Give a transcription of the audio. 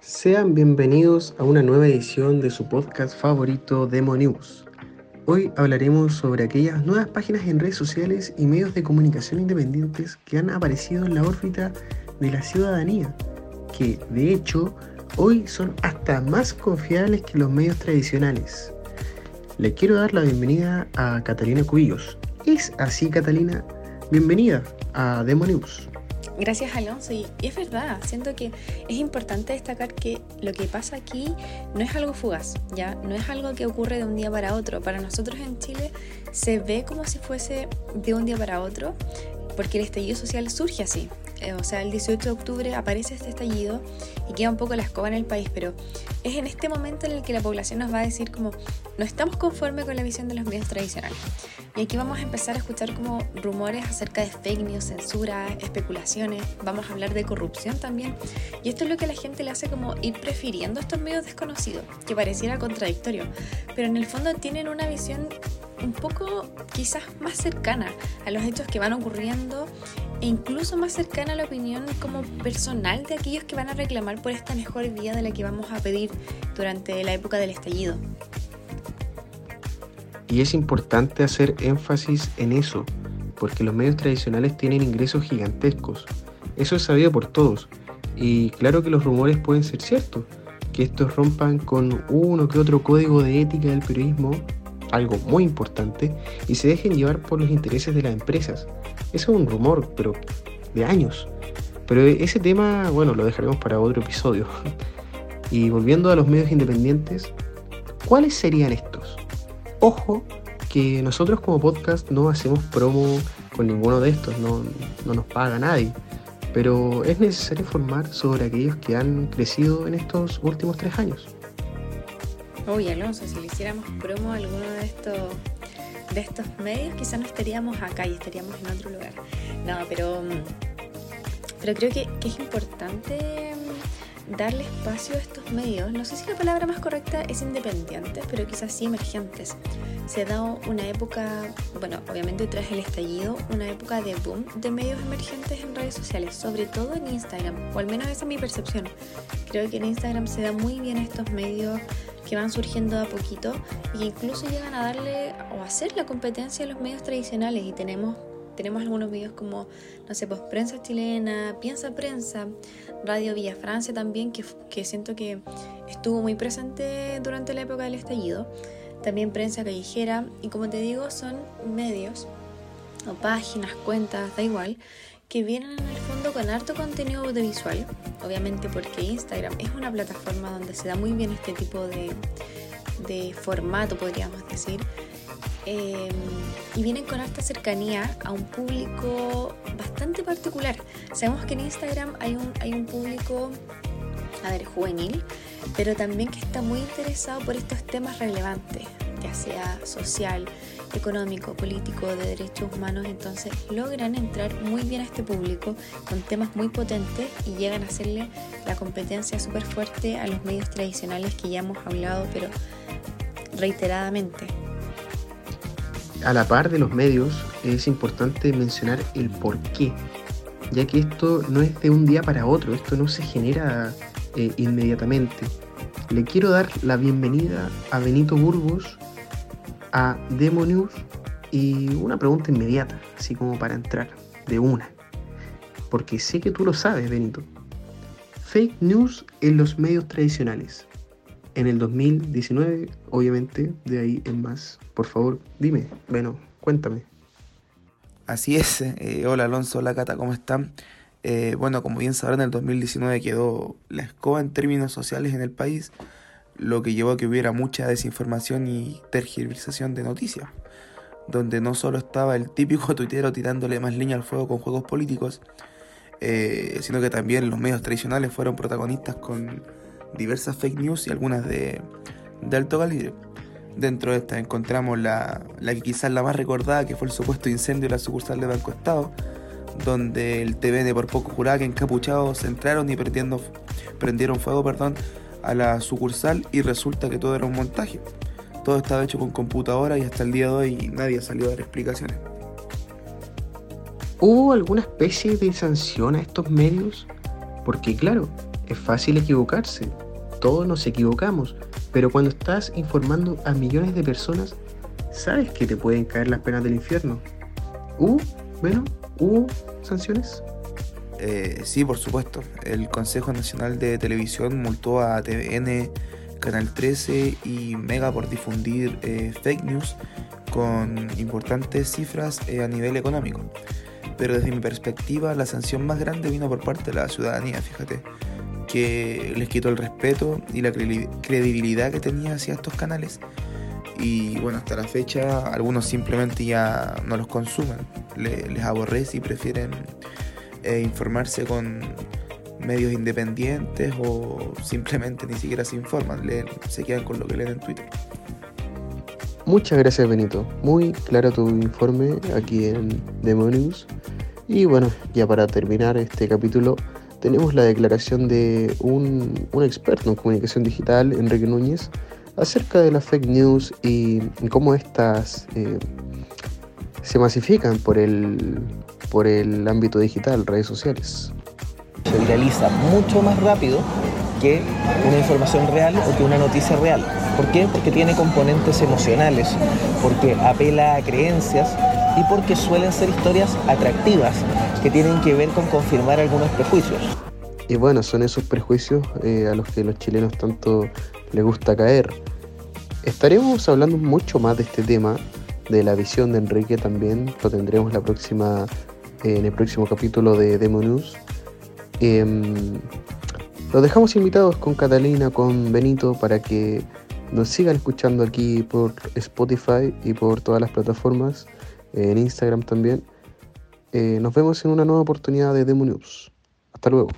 Sean bienvenidos a una nueva edición de su podcast favorito Demo News. Hoy hablaremos sobre aquellas nuevas páginas en redes sociales y medios de comunicación independientes que han aparecido en la órbita de la ciudadanía, que de hecho hoy son hasta más confiables que los medios tradicionales. Le quiero dar la bienvenida a Catalina Cubillos. ¿Es así, Catalina? Bienvenida a Demo News. Gracias Alonso, y, es verdad, siento que es importante destacar que lo que pasa aquí no es algo fugaz, ya no es algo que ocurre de un día para otro. Para nosotros en Chile se ve como si fuese de un día para otro, porque el estallido social surge así. Eh, o sea, el 18 de octubre aparece este estallido y queda un poco la escoba en el país, pero es en este momento en el que la población nos va a decir como no estamos conformes con la visión de los medios tradicionales. Y aquí vamos a empezar a escuchar como rumores acerca de fake news, censura, especulaciones, vamos a hablar de corrupción también. Y esto es lo que a la gente le hace como ir prefiriendo estos medios desconocidos, que pareciera contradictorio, pero en el fondo tienen una visión un poco quizás más cercana a los hechos que van ocurriendo e incluso más cercana a la opinión como personal de aquellos que van a reclamar por esta mejor vida de la que vamos a pedir durante la época del estallido. Y es importante hacer énfasis en eso, porque los medios tradicionales tienen ingresos gigantescos. Eso es sabido por todos. Y claro que los rumores pueden ser ciertos, que estos rompan con uno que otro código de ética del periodismo, algo muy importante, y se dejen llevar por los intereses de las empresas. Eso es un rumor, pero de años. Pero ese tema, bueno, lo dejaremos para otro episodio. Y volviendo a los medios independientes, ¿cuáles serían estos? Ojo que nosotros como podcast no hacemos promo con ninguno de estos, no, nos paga nadie. Pero es necesario informar sobre aquellos que han crecido en estos últimos tres años. Uy, Alonso, si le hiciéramos promo a alguno de estos de estos medios, quizás no estaríamos acá y estaríamos en otro lugar. No, pero, pero creo que es importante darle espacio a estos medios, no sé si la palabra más correcta es independientes, pero quizás sí emergentes. Se ha dado una época, bueno, obviamente tras el estallido, una época de boom de medios emergentes en redes sociales, sobre todo en Instagram, o al menos esa es mi percepción. Creo que en Instagram se da muy bien estos medios que van surgiendo a poquito y que incluso llegan a darle o hacer la competencia a los medios tradicionales y tenemos tenemos algunos videos como, no sé, pues Prensa Chilena, Piensa Prensa, Radio Villa Francia también, que, que siento que estuvo muy presente durante la época del estallido. También Prensa Callejera, y como te digo, son medios o páginas, cuentas, da igual, que vienen en el fondo con harto contenido audiovisual, obviamente porque Instagram es una plataforma donde se da muy bien este tipo de, de formato, podríamos decir, Em, y vienen con alta cercanía a un público bastante particular. Sabemos que en Instagram hay un, hay un público, a ver, juvenil, pero también que está muy interesado por estos temas relevantes, ya sea social, económico, político, de derechos humanos, entonces logran entrar muy bien a este público con temas muy potentes y llegan a hacerle la competencia súper fuerte a los medios tradicionales que ya hemos hablado, pero reiteradamente a la par de los medios, es importante mencionar el por qué, ya que esto no es de un día para otro, esto no se genera eh, inmediatamente. Le quiero dar la bienvenida a Benito Burgos, a Demo News y una pregunta inmediata, así como para entrar de una, porque sé que tú lo sabes, Benito. Fake news en los medios tradicionales en el 2019, obviamente, de ahí en más. Por favor, dime, bueno, cuéntame. Así es, eh, hola Alonso, hola Cata, ¿cómo están? Eh, bueno, como bien sabrán, en el 2019 quedó la escoba en términos sociales en el país, lo que llevó a que hubiera mucha desinformación y tergiversación de noticias, donde no solo estaba el típico tuitero tirándole más leña al fuego con juegos políticos, eh, sino que también los medios tradicionales fueron protagonistas con diversas fake news y algunas de, alto calibre. Dentro de estas encontramos la, la que quizás la más recordada, que fue el supuesto incendio de la sucursal de Banco Estado, donde el TVN por poco juraba que encapuchados entraron y prendiendo, prendieron fuego perdón, a la sucursal y resulta que todo era un montaje. Todo estaba hecho con computadora y hasta el día de hoy nadie ha salido a dar explicaciones. ¿Hubo alguna especie de sanción a estos medios? Porque claro, es fácil equivocarse, todos nos equivocamos, pero cuando estás informando a millones de personas, sabes que te pueden caer las penas del infierno. ¿Hubo? Bueno, ¿hubo sanciones? Eh, sí, por supuesto. El Consejo Nacional de Televisión multó a TVN, Canal 13 y Mega por difundir eh, fake news con importantes cifras eh, a nivel económico. Pero desde mi perspectiva, la sanción más grande vino por parte de la ciudadanía, fíjate, que les quitó el respeto y la credibilidad que tenía hacia estos canales. Y bueno, hasta la fecha algunos simplemente ya no los consumen, les, aborrece y prefieren eh, informarse con medios independientes o simplemente ni siquiera se informan, se quedan con lo que leen en Twitter. Muchas gracias Benito, muy claro tu informe aquí en Demonius. Y bueno, ya para terminar este capítulo tenemos la declaración de un, experto en comunicación digital, Enrique Núñez, acerca de las fake news y cómo estas eh, se masifican por el, por el ámbito digital, redes sociales. Se viraliza mucho más rápido que una información real o que una noticia real. ¿Por qué? Porque tiene componentes emocionales, porque apela a creencias y porque suelen ser historias atractivas que tienen que ver con confirmar algunos prejuicios. Y bueno, son esos prejuicios eh, a los que los chilenos tanto les gusta caer. Estaremos hablando mucho más de este tema, de la visión de Enrique también, lo tendremos la próxima, en el próximo capítulo de Demo News. Em, los dejamos invitados con Catalina, con Benito, para que nos sigan escuchando aquí por Spotify y por todas las plataformas, en Instagram también. Eh, nos vemos en una nueva oportunidad de Demo News. Hasta luego.